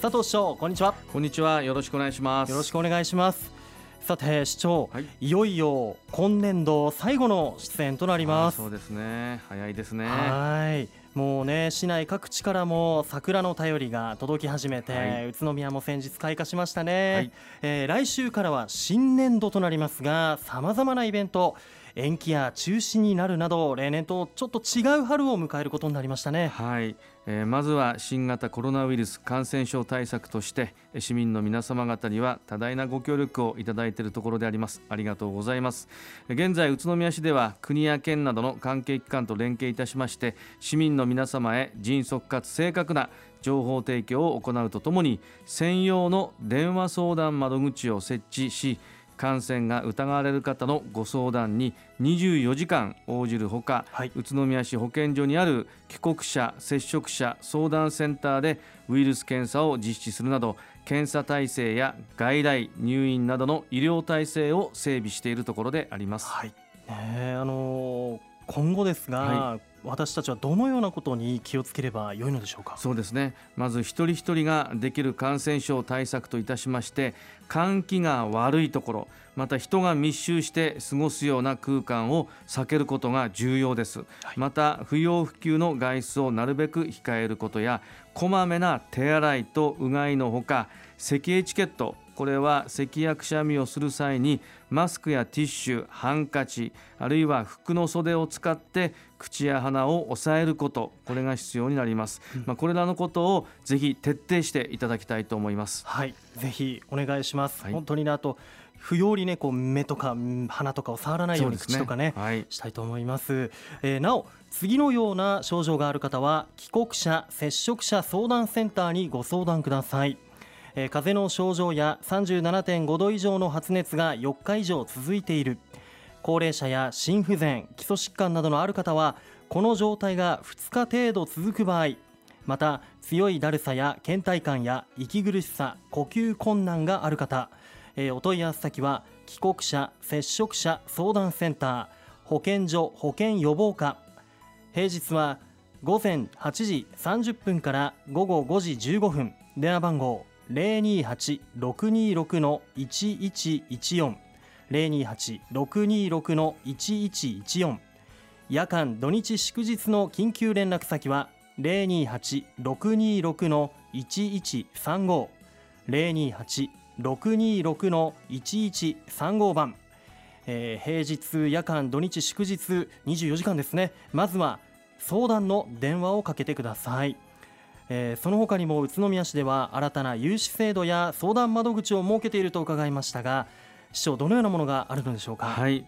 佐藤市長こんにちは。こんにちは。よろしくお願いします。よろしくお願いします。さて市長、はい、いよいよ今年度最後の出演となります。そうですね。早いですね。はい。もうね市内各地からも桜の便りが届き始めて、はい、宇都宮も先日開花しましたね、はい、えー、来週からは新年度となりますがさまざまなイベント延期や中止になるなど例年とちょっと違う春を迎えることになりましたね。はい、えー、まずは新型コロナウイルス感染症対策として市民の皆様方には多大なご協力をいただいているところであります。ありがとうございます。現在宇都宮市では国や県などの関係機関と連携いたしまして市民の皆様へ迅速かつ正確な情報提供を行うとともに専用の電話相談窓口を設置し感染が疑われる方のご相談に24時間応じるほか、はい、宇都宮市保健所にある帰国者接触者相談センターでウイルス検査を実施するなど検査体制や外来入院などの医療体制を整備しているところであります。はい、ねあのー、今後ですが、はい私たちはどのようなことに気をつければよいのでしょうか？そうですね。まず一人一人ができる感染症対策といたしまして換気が悪いところまた人が密集して過ごすような空間を避けることが重要です、はい、また不要不急の外出をなるべく控えることやこまめな手洗いとうがいのほか咳エチケットこれは咳やくしゃみをする際にマスクやティッシュハンカチあるいは服の袖を使って口や鼻を押さえることこれが必要になります、うん、まあ、これらのことをぜひ徹底していただきたいと思います。はい。ぜひお願いします、はい、本当にあと不要にねこう目とか鼻とかを触らないように口とかね、ねはい、したいと思います、えー、なお次のような症状がある方は帰国者接触者相談センターにご相談くださいえー、風邪の症状や37.5度以上の発熱が4日以上続いている。高齢者や心不全基礎疾患などのある方はこの状態が2日程度続く場合また強いだるさや倦怠感や息苦しさ呼吸困難がある方、えー、お問い合わせ先は帰国者接触者相談センター保健所保健予防課。平日は午前8時30分から午後5時15分電話番号028-626の1114 028-626の1114夜間土日祝日の緊急連絡先は028-626の1135 028-626の1135番、えー、平日夜間土日祝日24時間ですね。まずは相談の電話をかけてください。えー、その他にも宇都宮市では新たな融資制度や相談窓口を設けていると伺いましたが市長どのようなものがあるのでしょうか？はい、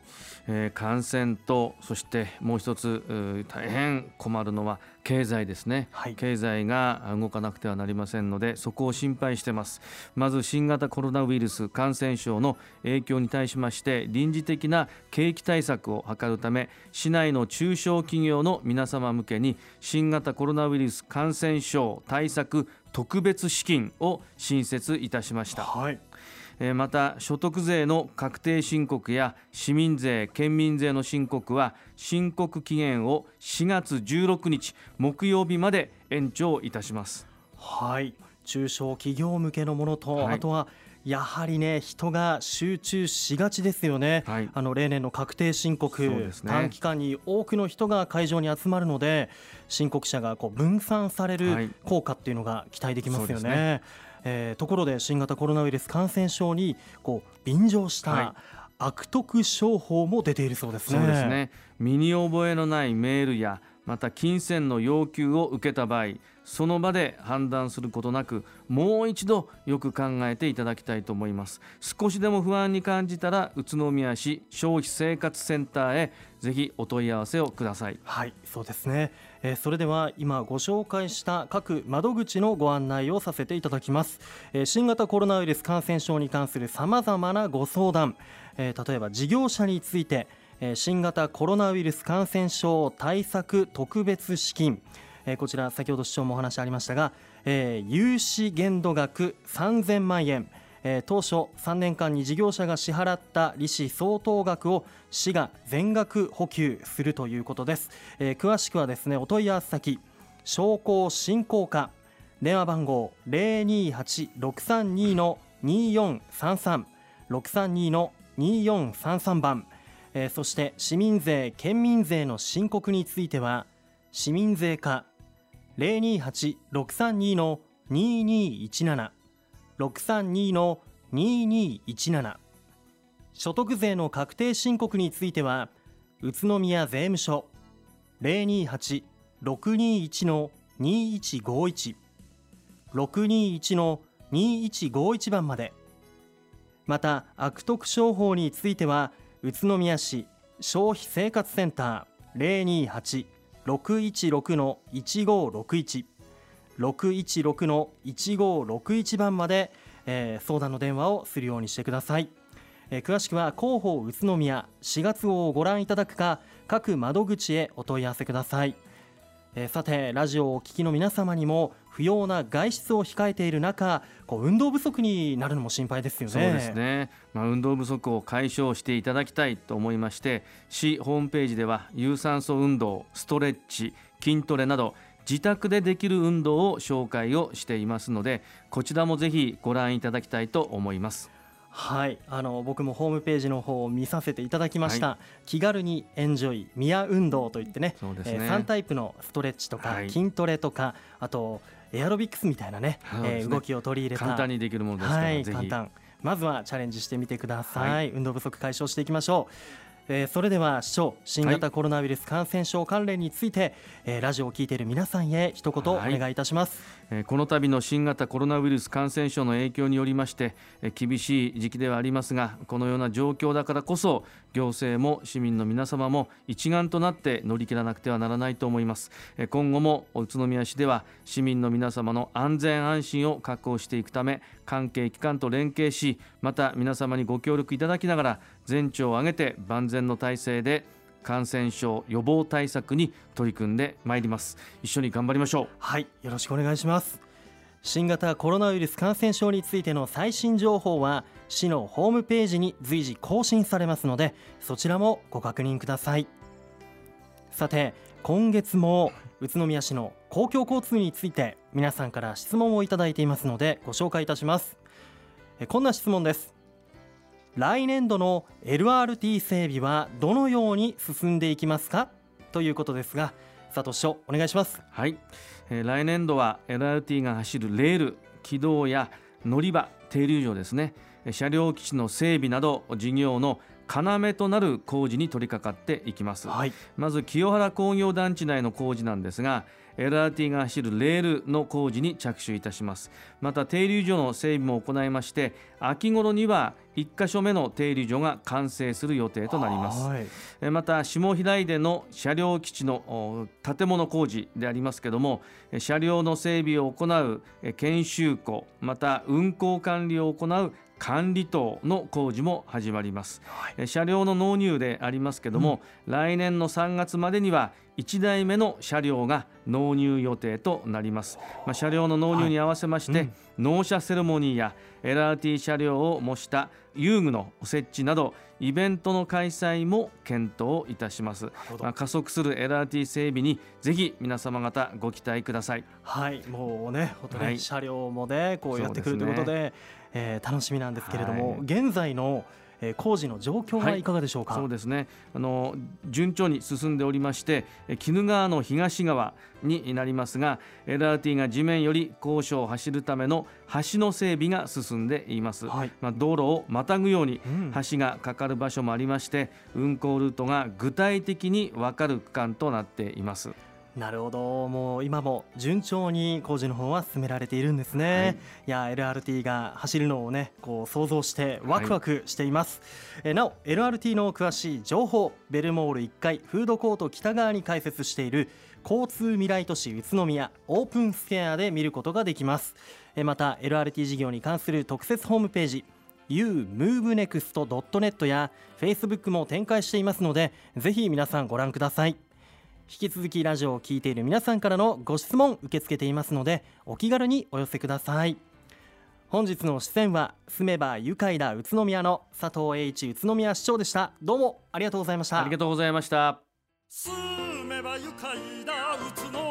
えー、感染とそしてもう一つ大変困るのは経済ですね、はい、経済が動かなくてはなりませんのでそこを心配してます。まず新型コロナウイルス感染症の影響に対しまして臨時的な景気対策を図るため市内の中小企業の皆様向けに新型コロナウイルス感染症対策特別資金を新設いたしました。はいまた所得税の確定申告や市民税県民税の申告は申告期限を4月16日木曜日まで延長いたします。はい。中小企業向けのものと、はい、あとはやはりね人が集中しがちですよね、はい、あの例年の確定申告、ね、短期間に多くの人が会場に集まるので申告者がこう分散される効果っていうのが期待できますよね。はいえー、ところで新型コロナウイルス感染症にこう便乗した、悪徳商法も出ているそうですね。そうですね身に覚えのないメールやまた金銭の要求を受けた場合その場で判断することなくもう一度よく考えていただきたいと思います。少しでも不安に感じたら宇都宮市消費生活センターへぜひお問い合わせをください。はいそうですね、えー、それでは今ご紹介した各窓口のご案内をさせていただきます、えー、新型コロナウイルス感染症に関するさまざまなご相談、えー、例えば事業者について新型コロナウイルス感染症対策特別資金。こちら先ほど市長もお話ありましたが融資限度額3000万円。当初3年間に事業者が支払った利子相当額を市が全額補給するということです。詳しくはですねお問い合わせ先商工振興課。電話番号028-632の2433 632の2433番、えー、そして市民税県民税の申告については市民税課028-632の2217 632の2217所得税の確定申告については宇都宮税務署028-621の2151 621の2151番まで。また悪徳商法については宇都宮市消費生活センター028-616の1561 616の1561番まで、えー、相談の電話をするようにしてください、えー、詳しくは広報宇都宮4月号をご覧いただくか各窓口へお問い合わせください、えー、さてラジオをお聞きの皆様にも不要な外出を控えている中こう運動不足になるのも心配ですよね。そうですね、まあ、運動不足を解消していただきたいと思いまして市ホームページでは有酸素運動ストレッチ筋トレなど自宅でできる運動を紹介をしていますのでこちらもぜひご覧いただきたいと思います。はい。あの僕もホームページの方を見させていただきました、はい、気軽にエンジョイ宮運動といってねね、えー、3タイプのストレッチとか、筋トレとかあとエアロビクスみたいなねね、えー、動きを取り入れた。簡単にできるものですから、はい、簡単。まずはチャレンジしてみてください、はい、運動不足解消していきましょうえー、それでは市長新型コロナウイルス感染症関連について、はい、えー、ラジオを聞いている皆さんへ一言お願いいたします、はい、えー、この度の新型コロナウイルス感染症の影響によりまして、えー、厳しい時期ではありますがこのような状況だからこそ行政も市民の皆様も一丸となって乗り切らなくてはならないと思います、えー、今後も宇都宮市では市民の皆様の安全安心を確保していくため関係機関と連携しまた皆様にご協力いただきながら全庁を挙げて万全の体制で感染症予防対策に取り組んでまいります。一緒に頑張りましょう。はいよろしくお願いします。新型コロナウイルス感染症についての最新情報は市のホームページに随時更新されますのでそちらもご確認ください。さて今月も宇都宮市の公共交通について皆さんから質問をいただいていますのでご紹介いたします。こんな質問です。来年度の LRT 整備はどのように進んでいきますか？ということですが佐藤市長お願いします。はい、えー、来年度は LRT が走るレール軌道や乗り場停留所ですね。車両基地の整備など事業の要となる工事に取り掛かっていきます、はい、まず清原工業団地内の工事なんですが LRT が走るレールの工事に着手いたします。また停留所の整備も行いまして秋頃には1箇所目の停留所が完成する予定となります、はい、また下平井での車両基地の建物工事でありますけども車両の整備を行う研修庫また運行管理を行う管理棟の工事も始まります、はい、車両の納入でありますけども、うん、来年の3月までには1台目の車両が納入予定となります、まあ、車両の納入に合わせまして、はいうん、納車セレモニーや LRT 車両を模した遊具の設置などイベントの開催も検討いたします、まあ、加速する LRT 整備にぜひ皆様方ご期待ください。はい。もうね本当に、はい、車両もねこうやってくるということでえー、楽しみなんですけれども、はい、現在のえ工事の状況はい。かがでしょうか、はい、そうですね。あの順調に進んでおりまして鬼怒川の東側になりますが LRT が地面より高所を走るための橋の整備が進んでいます、はい、まあ、道路をまたぐように橋がかかる場所もありまして、うん、運行ルートが具体的に分かる区間となっていますなるほど。もう今も順調に工事の方は進められているんですね、はい、いや LRT が走るのをねこう想像してワクワクしています、はい、えなお LRT の詳しい情報ベルモール1階フードコート北側に開設している交通未来都市宇都宮オープンスケアで見ることができます。えまた LRT 事業に関する特設ホームページ umovenext.net や Facebook も展開していますのでぜひ皆さんご覧ください引き続きラジオを聴いている皆さんからのご質問受け付けていますのでお気軽にお寄せください。本日の出演は住めば愉快だ宇都宮の佐藤栄一宇都宮市長でした。どうもありがとうございました。ありがとうございました。住めば愉快だ宇都